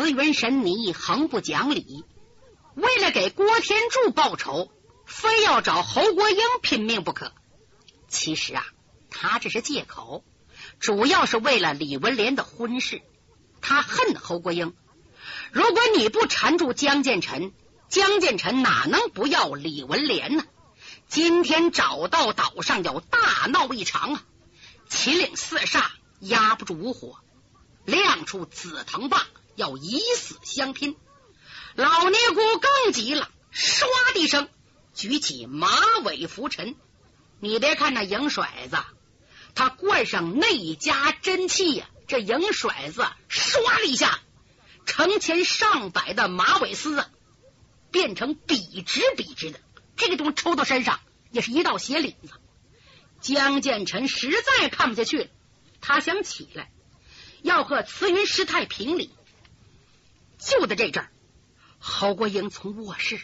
慈云神尼横不讲理，为了给郭天柱报仇，非要找侯国英拼命不可。其实啊，他这是借口，主要是为了李文莲的婚事。他恨侯国英。如果你不缠住江建臣，江建臣哪能不要李文莲呢？今天找到岛上要大闹一场啊！秦岭四煞压不住五火，亮出紫藤棒要以死相拼。老尼姑更急了，唰的一声举起马尾拂尘。你别看那影甩子，他灌上内家真气呀，这影甩子唰的一下，成千上百的马尾丝啊，变成笔直笔直的。这个东西抽到身上也是一道血领子。江建成实在看不下去了，他想起来要和慈云师太评理。就在这阵儿，侯国英从卧室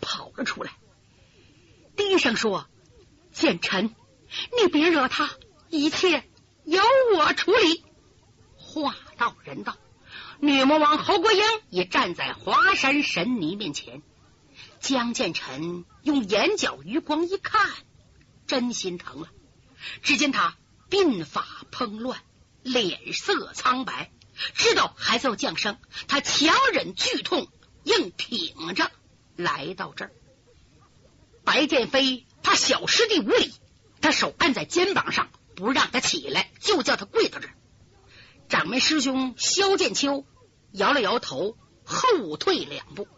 跑了出来，低声说：“建臣，你别惹他，一切由我处理。”话到人到，女魔王侯国英也站在华山神尼面前。江建成用眼角余光一看，真心疼了。只见他鬓发蓬乱，脸色苍白，知道孩子要降生，他强忍剧痛，硬挺着来到这儿。白剑飞怕小师弟无礼，他手按在肩膀上，不让他起来，就叫他跪到这儿。掌门师兄萧剑秋摇了摇头，后退两步。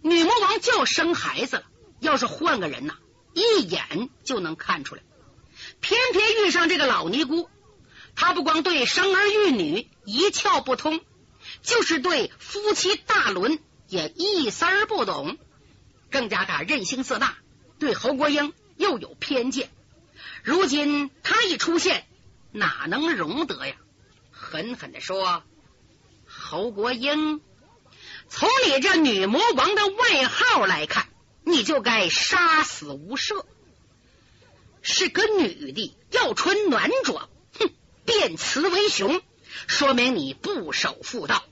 女魔王就要生孩子了，要是换个人呐，一眼就能看出来。偏偏遇上这个老尼姑，他不光对生儿育女一窍不通，就是对夫妻大伦也一丝儿不懂。更加他任性自大，对侯国英又有偏见。如今他一出现，哪能容得呀？狠狠的说：“侯国英。”从你这女魔王的外号来看，你就该杀死无赦。是个女的，要穿暖装，变雌为雄，说明你不守妇道。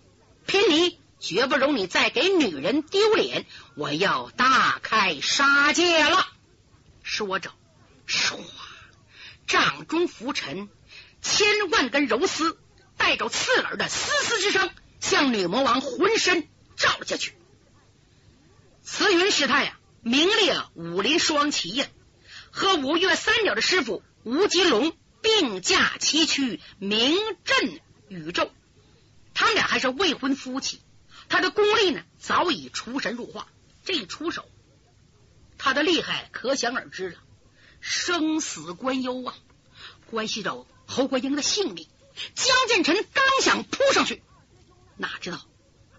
贫尼绝不容你再给女人丢脸，我要大开杀戒了。说着，唰，掌中浮尘，千万根柔丝带着刺耳的嘶嘶之声，向女魔王浑身。照了下去。慈云师太呀，名列武林双奇呀，和五岳三鸟的师傅吴金龙并驾齐驱，名震宇宙。他们俩还是未婚夫妻，他的功力呢早已出神入化。这一出手，他的厉害可想而知了。生死关忧啊，关系着侯国英的性命。江建成刚想扑上去，哪知道。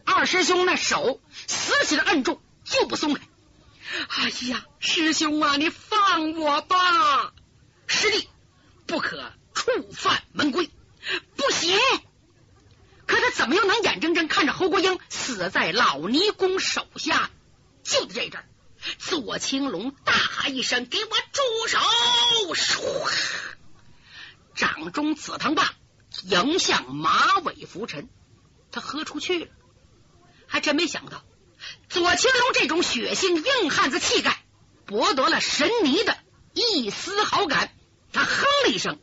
二师兄那手死死的摁住，就不松开。哎呀，师兄啊，你放我吧！师弟不可触犯门规，不行。可他怎么又能眼睁睁看着侯国英死在老尼公手下？就在这阵，左青龙大喊一声：“给我住手！”唰，掌中紫藤棒迎向马尾浮尘，他喝出去了。还真没想到，左青龙这种血性硬汉子气概，博得了神尼的一丝好感。他哼了一声，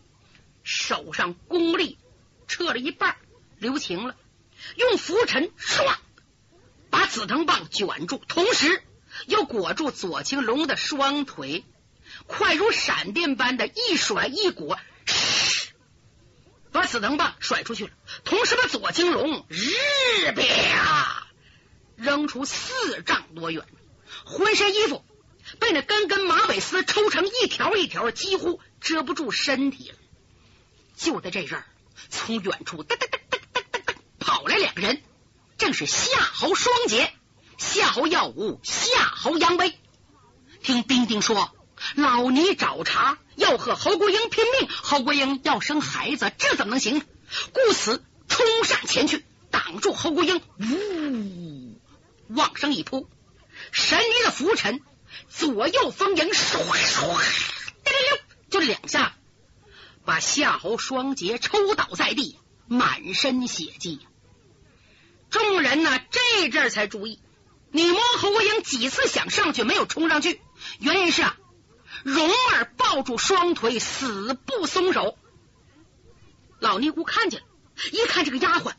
手上功力撤了一半，留情了，用拂尘唰把紫藤棒卷住，同时又裹住左青龙的双腿，快如闪电般的一甩一裹，把紫藤棒甩出去了，同时把左青龙日啪。扔出四丈多远，浑身衣服被那根根马尾丝抽成一条一条，几乎遮不住身体了。就在这阵儿，从远处噔噔噔噔噔噔噔跑来两个人，正是夏侯双杰、夏侯耀武、夏侯扬威。听丁丁说，老尼找茬，要和侯国英拼命。侯国英要生孩子，这怎么能行？故此冲上前去，挡住侯国英。呜！往上一扑，神尼的浮尘左右逢迎，唰唰，就两下，把夏侯双杰抽倒在地，满身血迹。众人呢这阵才注意，女魔侯国英几次想上去没有冲上去，原因是啊，蓉儿抱住双腿死不松手。老尼姑看见了，一看这个丫鬟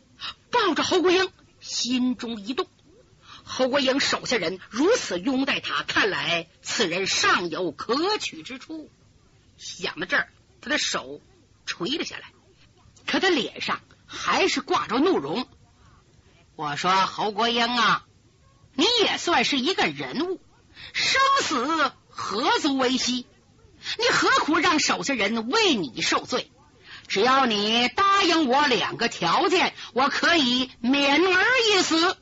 抱着侯国英，心中一动。侯国英手下人如此拥戴他，看来此人尚有可取之处。想到这儿，他的手垂了下来，可他脸上还是挂着怒容。我说：“侯国英啊，你也算是一个人物，生死何足为惜？你何苦让手下人为你受罪？只要你答应我两个条件，我可以免而一死。”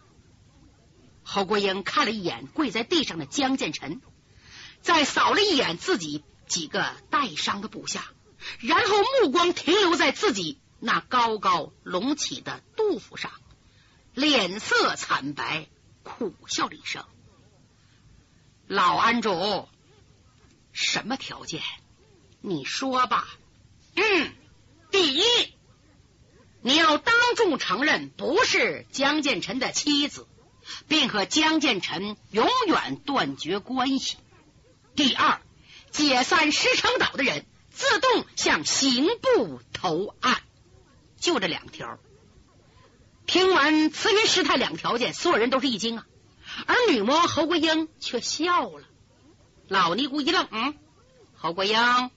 侯国英看了一眼跪在地上的江建成，再扫了一眼自己几个带伤的部下，然后目光停留在自己那高高隆起的肚腹上，脸色惨白，苦笑了一声：“老安主，什么条件？你说吧。”“嗯，第一，你要当众承认不是江建臣的妻子。”并和江建臣永远断绝关系。第二，解散石城岛的人自动向刑部投案。就这两条。听完慈云师太两条件，所有人都是一惊啊。而女魔侯国英却笑了。老尼姑一愣，嗯，侯国英，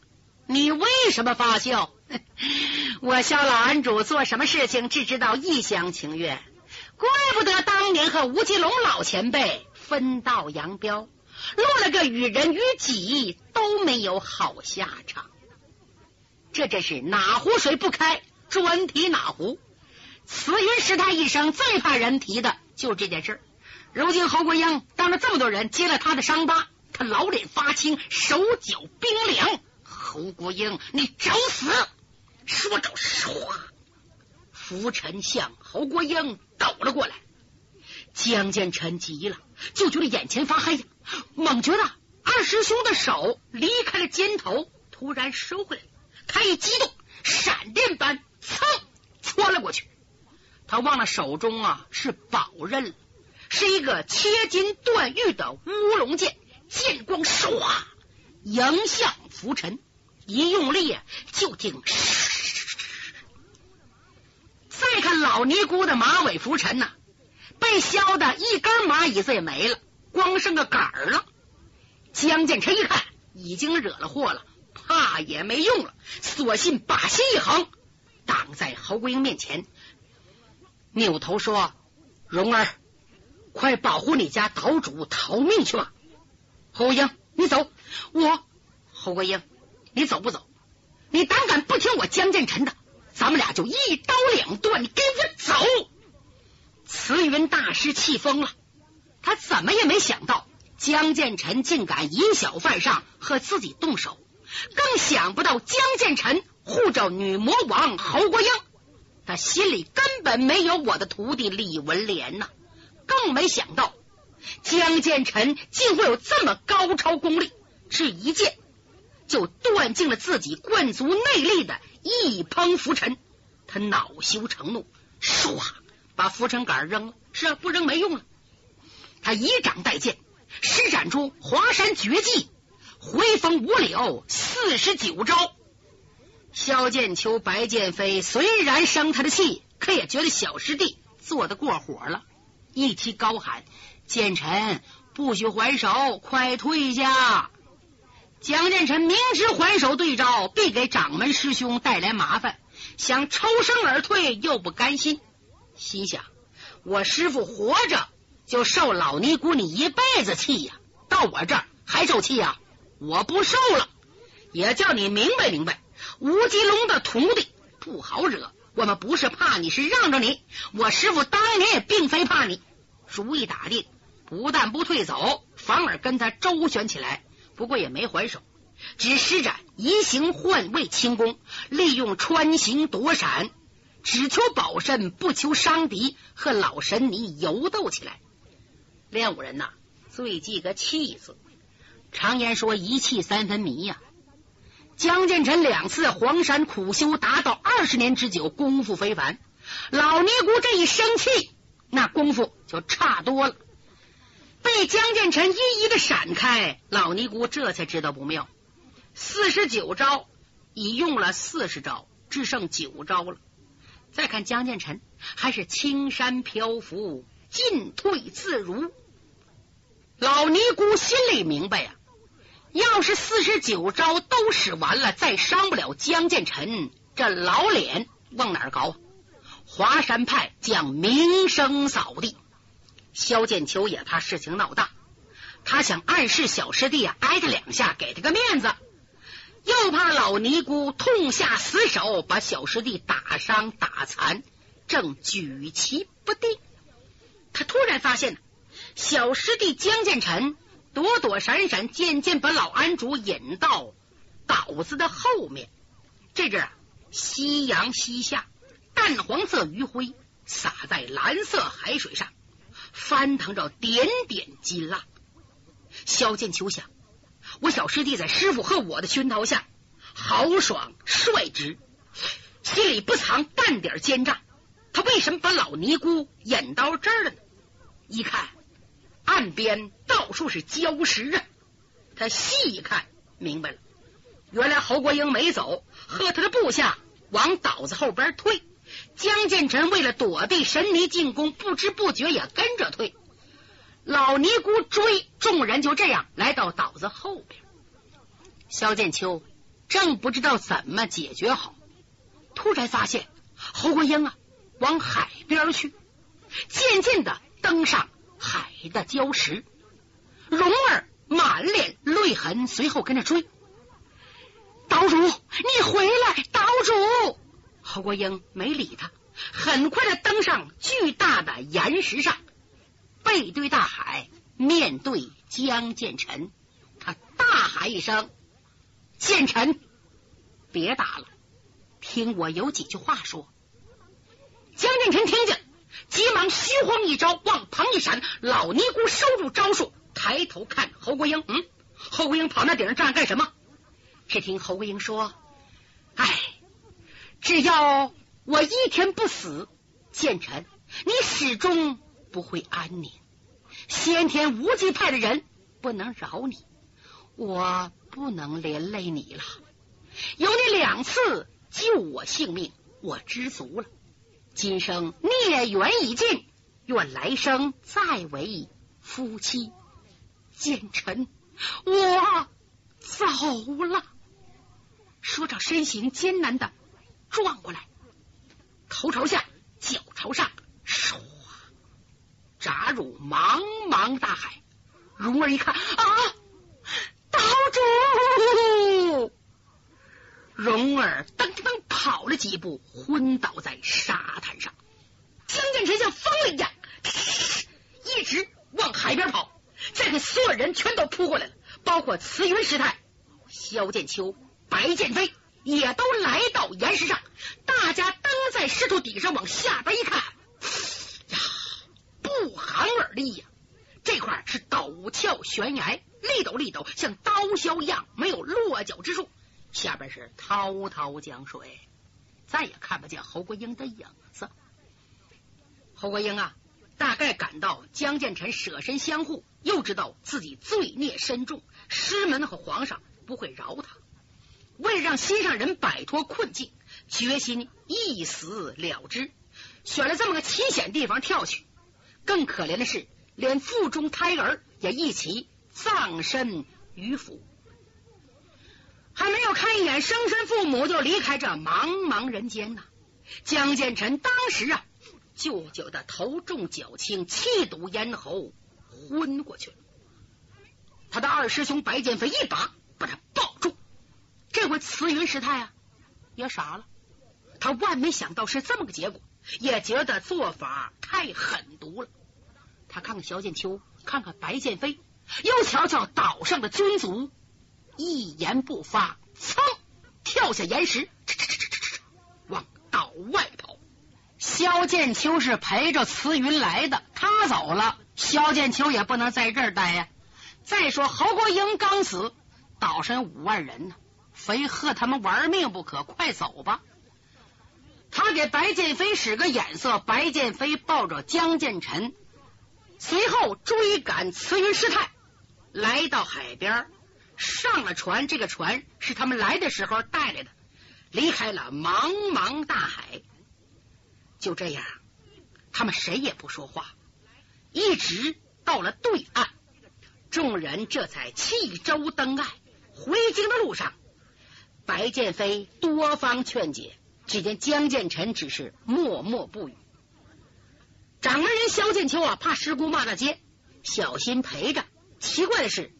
你为什么发笑？我萧老安主做什么事情，只知道一厢情愿。怪不得当年和吴奇隆老前辈分道扬镳，落了个与人与己都没有好下场。这真是哪壶水不开专提哪壶。慈云师太一生最怕人提的就这件事。如今侯国英当着这么多人揭了他的伤疤，他老脸发青，手脚冰凉。侯国英，你找死！说着，唰。拂尘向侯国英抖了过来，江建成急了，就觉得眼前发黑，猛觉得二师兄的手离开了肩头，突然收回来，他一激动，闪电般噌窜了过去。他忘了手中啊是宝刃，是一个切金断玉的乌龙剑，剑光唰迎向浮尘，一用力就听。再看老尼姑的马尾拂尘呐，被削的一根蚂蚁子也没了，光剩个杆儿了。江建成一看，已经惹了祸了，怕也没用了，索性把心一横，挡在侯国英面前，扭头说：“蓉儿，快保护你家岛主逃命去吧。”侯国英，你走。我，侯国英，你走不走？你胆敢不听我江建成的？咱们俩就一刀两断，你给我走！慈云大师气疯了，他怎么也没想到江建臣竟敢以小犯上和自己动手，更想不到江建臣护着女魔王侯国英，他心里根本没有我的徒弟李文莲呐，更没想到江建臣竟会有这么高超功力，是一剑就断尽了自己灌足内力的。一捧浮尘，他恼羞成怒，唰把浮尘杆扔了。是啊，不扔没用了。他以掌代剑，施展出华山绝技——回风五柳四十九招。萧剑秋、白剑飞虽然生他的气，可也觉得小师弟做的过火了，一提高喊：“剑臣，不许还手，快退下！”江建成明知还手对招必给掌门师兄带来麻烦，想抽身而退，又不甘心，心想：我师傅活着就受老尼姑你一辈子气呀，到我这儿还受气呀？我不受了，也叫你明白明白，吴吉龙的徒弟不好惹。我们不是怕你，是让着你。我师傅当年也并非怕你。主意打定，不但不退走，反而跟他周旋起来。不过也没还手，只施展移形换位轻功，利用穿行躲闪，只求保身不求伤敌，和老神尼游斗起来。练武人呐，最忌个气字。常言说一气三分迷呀。江建成两次黄山苦修，达到二十年之久，功夫非凡。老尼姑这一生气，那功夫就差多了。被江建成一一的闪开，老尼姑这才知道不妙。四十九招已用了四十招，只剩九招了。再看江建成，还是青山漂浮，进退自如。老尼姑心里明白呀，要是四十九招都使完了，再伤不了江建成，这老脸往哪儿搞？华山派将名声扫地。萧剑秋也怕事情闹大，他想暗示小师弟啊，挨他两下，给他个面子。又怕老尼姑痛下死手，把小师弟打伤打残，正举棋不定。他突然发现，小师弟江建成躲躲闪闪，渐渐把老安主引到岛子的后面。这阵啊，夕阳西下，淡黄色余晖洒在蓝色海水上，翻腾着点点金浪。萧剑秋想。我小师弟在师傅和我的熏陶下豪爽率直，心里不藏半点奸诈。他为什么把老尼姑引到这儿了呢？一看岸边到处是礁石啊！他细一看明白了，原来侯国英没走，和他的部下往岛子后边退。江建成为了躲避神尼进攻，不知不觉也跟着退。老尼姑追，众人就这样来到岛子后边。萧剑秋正不知道怎么解决好，突然发现侯国英啊往海边去，渐渐的登上海的礁石。蓉儿满脸泪痕，随后跟着追。岛主，你回来！岛主，侯国英没理他，很快的登上巨大的岩石上。背对大海，面对江建成，他大喊一声：“建成，别打了，听我有几句话说。”江建成听见，急忙虚晃一招，往旁一闪。老尼姑收住招数，抬头看侯国英。嗯，侯国英跑那顶上站着干什么？只听侯国英说：“哎，只要我一天不死，建臣，你始终。”不会安宁，先天无极派的人不能饶你，我不能连累你了。有你两次救我性命，我知足了。今生孽缘已尽，愿来生再为夫妻。奸臣，我走了。说着，身形艰难的转过来，头朝下，脚朝上，唰。扎入茫茫大海，蓉儿一看啊，岛主！蓉儿噔噔跑了几步，昏倒在沙滩上。江建成像疯了一样，一直往海边跑。再看所有人全都扑过来了，包括慈云师太、萧剑秋、白剑飞也都来到岩石上。大家登在石头底上，往下边一看。呀不寒而栗呀！这块是陡峭悬崖，立陡立陡，像刀削一样，没有落脚之处。下边是滔滔江水，再也看不见侯国英的影子。侯国英啊，大概感到江建成舍身相护，又知道自己罪孽深重，师门和皇上不会饶他。为了让心上人摆脱困境，决心一死了之，选了这么个奇险地方跳去。更可怜的是，连腹中胎儿也一起葬身于府，还没有看一眼生身父母，就离开这茫茫人间呐！江建成当时啊，就觉得头重脚轻，气堵咽喉，昏过去了。他的二师兄白剑飞一把把他抱住，这回慈云师太啊也傻了，他万没想到是这么个结果。也觉得做法太狠毒了。他看看萧剑秋，看看白剑飞，又瞧瞧岛上的尊族，一言不发，噌跳下岩石，往岛外跑。萧剑秋是陪着慈云来的，他走了，萧剑秋也不能在这儿待呀。再说侯国英刚死，岛上五万人呢，非和他们玩命不可，快走吧！他给白剑飞使个眼色，白剑飞抱着江建臣，随后追赶慈云师太，来到海边，上了船。这个船是他们来的时候带来的，离开了茫茫大海。就这样，他们谁也不说话，一直到了对岸，众人这才弃舟登岸。回京的路上，白剑飞多方劝解。只见江建臣只是默默不语。掌门人萧剑秋啊，怕师姑骂大街，小心陪着。奇怪的是，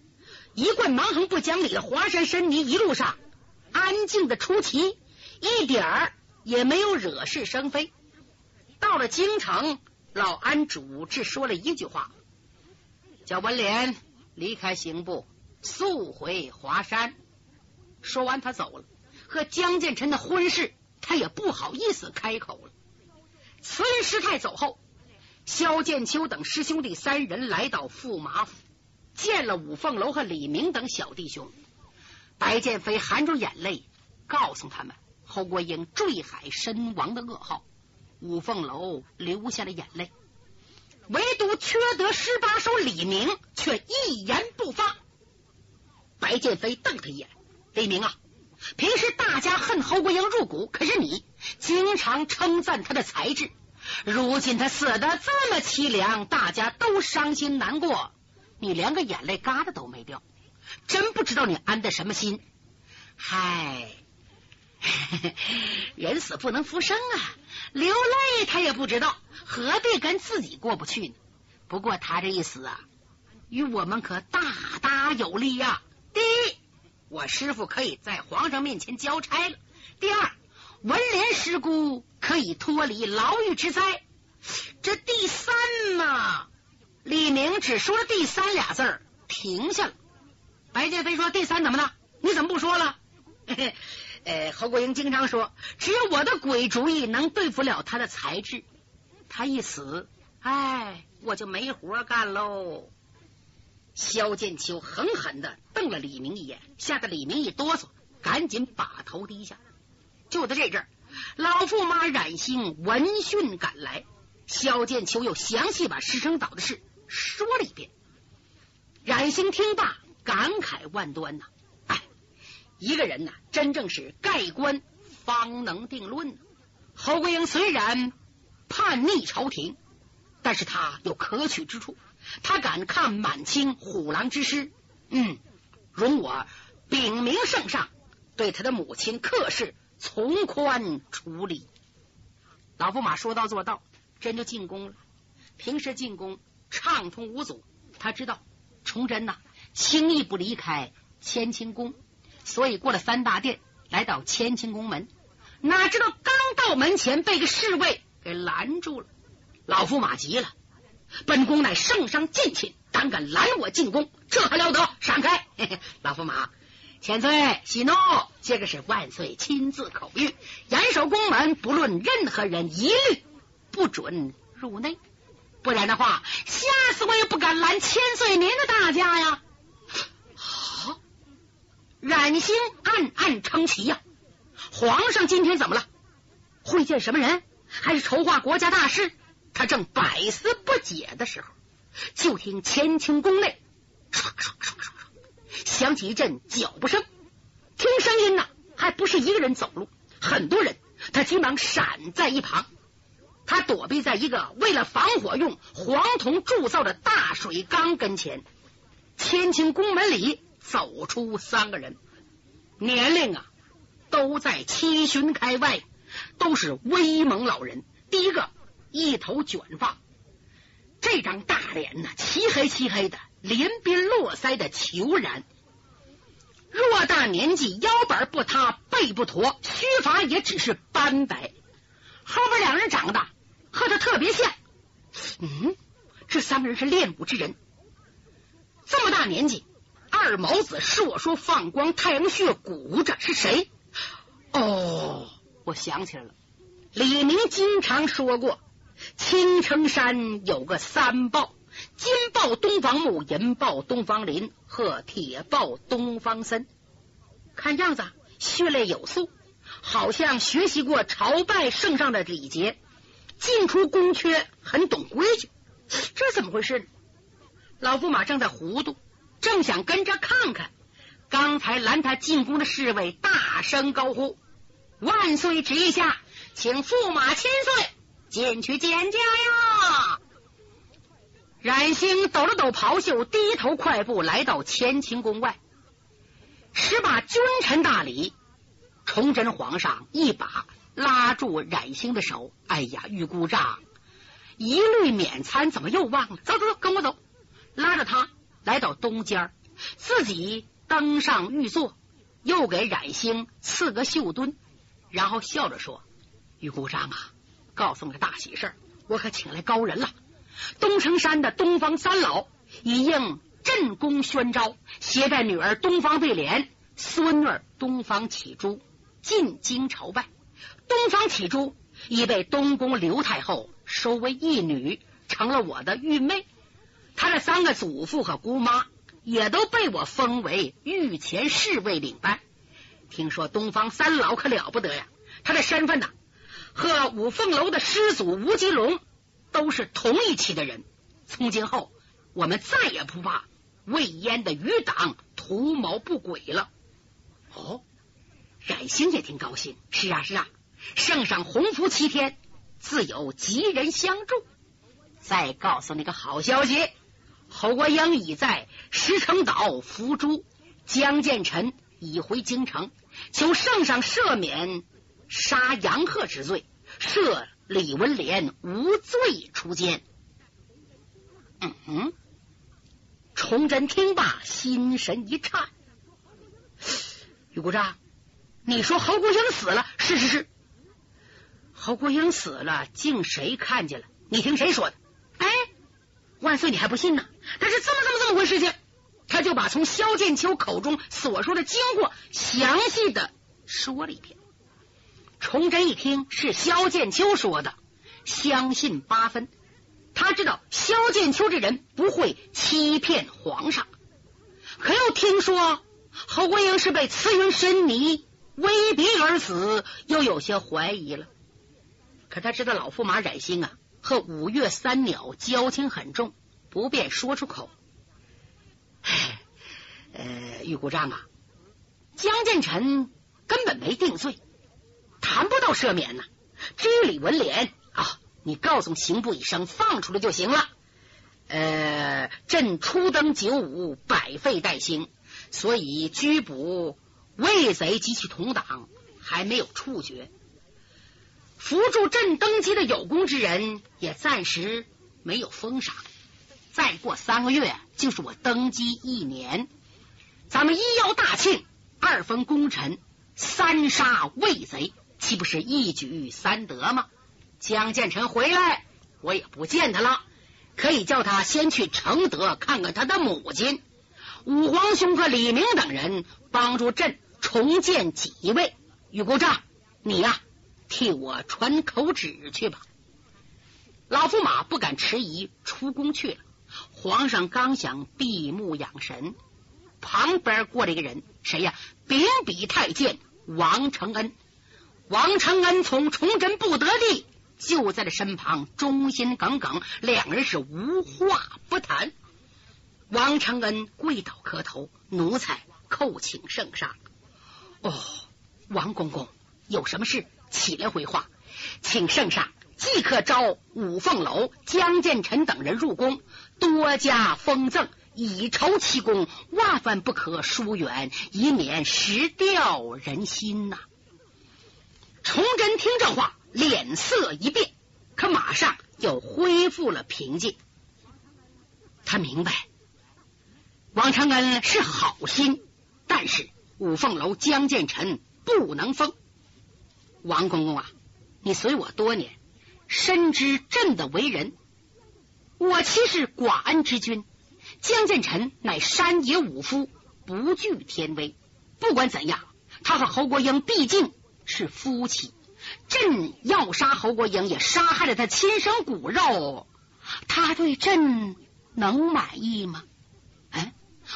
一贯蛮横不讲理的华山申尼一路上安静的出奇，一点儿也没有惹是生非。到了京城，老安主只说了一句话，叫文莲离开刑部，速回华山。说完，他走了。和江建成的婚事。他也不好意思开口了。慈云师太走后，萧剑秋等师兄弟三人来到驸马府，见了五凤楼和李明等小弟兄。白剑飞含着眼泪告诉他们侯国英坠海身亡的噩耗。五凤楼流下了眼泪，唯独缺德十八手李明却一言不发。白剑飞瞪他一眼：“李明啊！”平时大家恨侯国英入骨，可是你经常称赞他的才智。如今他死的这么凄凉，大家都伤心难过，你连个眼泪疙瘩都没掉，真不知道你安的什么心。嗨，人死不能复生啊，流泪他也不知道，何必跟自己过不去呢？不过他这一死啊，与我们可大大有利呀。第一。我师傅可以在皇上面前交差了。第二，文莲师姑可以脱离牢狱之灾。这第三嘛，李明只说了第三俩字儿，停下了。白剑飞说：“第三怎么了？你怎么不说了？”呃，侯国英经常说，只有我的鬼主意能对付了他的才智。他一死，哎，我就没活干喽。萧剑秋狠狠的瞪了李明一眼，吓得李明一哆嗦，赶紧把头低下。就在这阵，老驸马冉兴闻讯赶来，萧剑秋又详细把石城岛的事说了一遍。冉兴听罢，感慨万端呐！哎，一个人呐，真正是盖棺方能定论。侯桂英虽然叛逆朝廷，但是他有可取之处。他敢抗满清虎狼之师，嗯，容我禀明圣上，对他的母亲客氏从宽处理。老驸马说到做到，真就进宫了。平时进宫畅通无阻，他知道崇祯呐轻易不离开乾清宫，所以过了三大殿，来到乾清宫门。哪知道刚到门前，被个侍卫给拦住了。老驸马急了。本宫乃圣上近亲，胆敢拦我进宫，这还了得？闪开！嘿 嘿老驸马，千岁息怒，这个是万岁亲自口谕，严守宫门，不论任何人，一律不准入内。不然的话，吓死我也不敢拦千岁您的大驾呀！好，冉兴暗暗称奇呀。皇上今天怎么了？会见什么人？还是筹划国家大事？他正百思不解的时候，就听乾清宫内唰唰唰唰唰响起一阵脚步声。听声音呢，还不是一个人走路，很多人。他急忙闪在一旁，他躲避在一个为了防火用黄铜铸造的大水缸跟前。乾清宫门里走出三个人，年龄啊都在七旬开外，都是威猛老人。第一个。一头卷发，这张大脸呢，漆黑漆黑的，连边络腮的虬髯，偌大年纪，腰板不塌，背不驼，须发也只是斑白。后边两人长得和他特别像，嗯，这三个人是练武之人。这么大年纪，二毛子是我说放光，太阳穴鼓着，是谁？哦，我想起来了，李明经常说过。青城山有个三豹：金豹东方木，银豹东方林和铁豹东方森。看样子血泪有素。好像学习过朝拜圣上的礼节，进出宫阙很懂规矩，这怎么回事？老驸马正在糊涂，正想跟着看看，刚才拦他进宫的侍卫大声高呼：“万岁旨意下，请驸马千岁进去见驾呀！”冉兴抖了抖袍袖，低头快步来到乾清宫外，十把君臣大礼。崇祯皇上一把拉住冉兴的手，哎呀，玉姑丈，一律免餐，怎么又忘了？走走走，跟我走。拉着他来到东间，自己登上御座，又给冉兴赐个绣墩，然后笑着说：“玉姑丈啊，告诉你个大喜事，我可请来高人了。东城山的东方三老已应镇宫宣召，携带女儿东方贝莲、孙女东方启珠。”进京朝拜，东方启珠已被东宫刘太后收为义女，成了我的玉妹。她的三个祖父和姑妈也都被我封为御前侍卫领班。听说东方三老可了不得呀，他的身份呐，和五凤楼的师祖吴吉龙都是同一期的人。从今后，我们再也不怕魏延的余党图谋不轨了。哦。冉兴也挺高兴，是啊是啊，圣上洪福齐天，自有吉人相助。再告诉你个好消息，侯国英已在石城岛伏诛，江建臣已回京城，求圣上赦免杀杨鹤之罪，赦李文莲无罪出监。嗯哼，崇祯听罢，心神一颤，玉国璋。你说侯国英死了？是是是，侯国英死了，竟谁看见了？你听谁说的？哎，万岁，你还不信呢？但是这么这么这么回事情，他就把从萧剑秋口中所说的经过详细的说了一遍。崇祯一听是萧剑秋说的，相信八分。他知道萧剑秋这人不会欺骗皇上，可又听说侯国英是被慈云神尼。威逼而死，又有些怀疑了。可他知道老驸马冉兴啊，和五岳三鸟交情很重，不便说出口。呃，玉姑丈啊，江建臣根本没定罪，谈不到赦免呢。至于李文莲啊，你告诉刑部一声，放出来就行了。呃，朕初登九五，百废待兴，所以拘捕。魏贼及其同党还没有处决，扶助朕登基的有功之人也暂时没有封赏。再过三个月就是我登基一年，咱们一邀大庆，二封功臣，三杀魏贼，岂不是一举三得吗？江建成回来，我也不见他了，可以叫他先去承德看看他的母亲。武皇兄和李明等人帮助朕。重建几位，玉姑丈，你呀，替我传口旨去吧。老驸马不敢迟疑，出宫去了。皇上刚想闭目养神，旁边过来一个人，谁呀？秉笔太监王承恩。王承恩从崇祯不得地，就在这身旁，忠心耿耿，两人是无话不谈。王承恩跪倒磕头，奴才叩请圣上。哦，王公公有什么事？起来回话，请圣上即刻召五凤楼江建臣等人入宫，多加封赠，以酬其功，万万不可疏远，以免失掉人心呐。崇祯听这话，脸色一变，可马上又恢复了平静。他明白，王承恩是好心，但是。五凤楼江建臣不能封王公公啊！你随我多年，深知朕的为人。我妻是寡恩之君，江建臣乃山野武夫，不惧天威。不管怎样，他和侯国英毕竟是夫妻。朕要杀侯国英，也杀害了他亲生骨肉，他对朕能满意吗？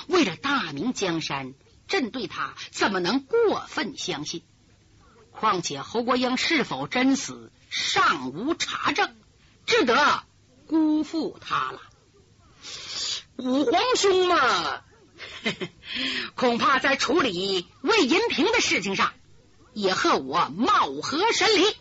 哎，为了大明江山。朕对他怎么能过分相信？况且侯国英是否真死尚无查证，只得辜负他了。五皇兄嘛，恐怕在处理魏银平的事情上也和我貌合神离，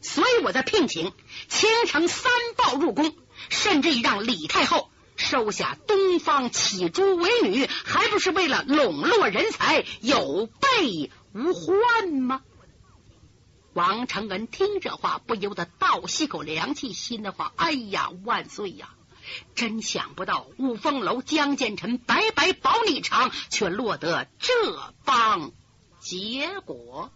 所以我在聘请倾城三豹入宫，甚至于让李太后收下东方启珠为女，还不是为了笼络人才，有备无患吗？王承恩听这话，不由得倒吸口凉气，心的话：哎呀，万岁呀！真想不到，五凤楼江建臣白白保你场，却落得这般结果。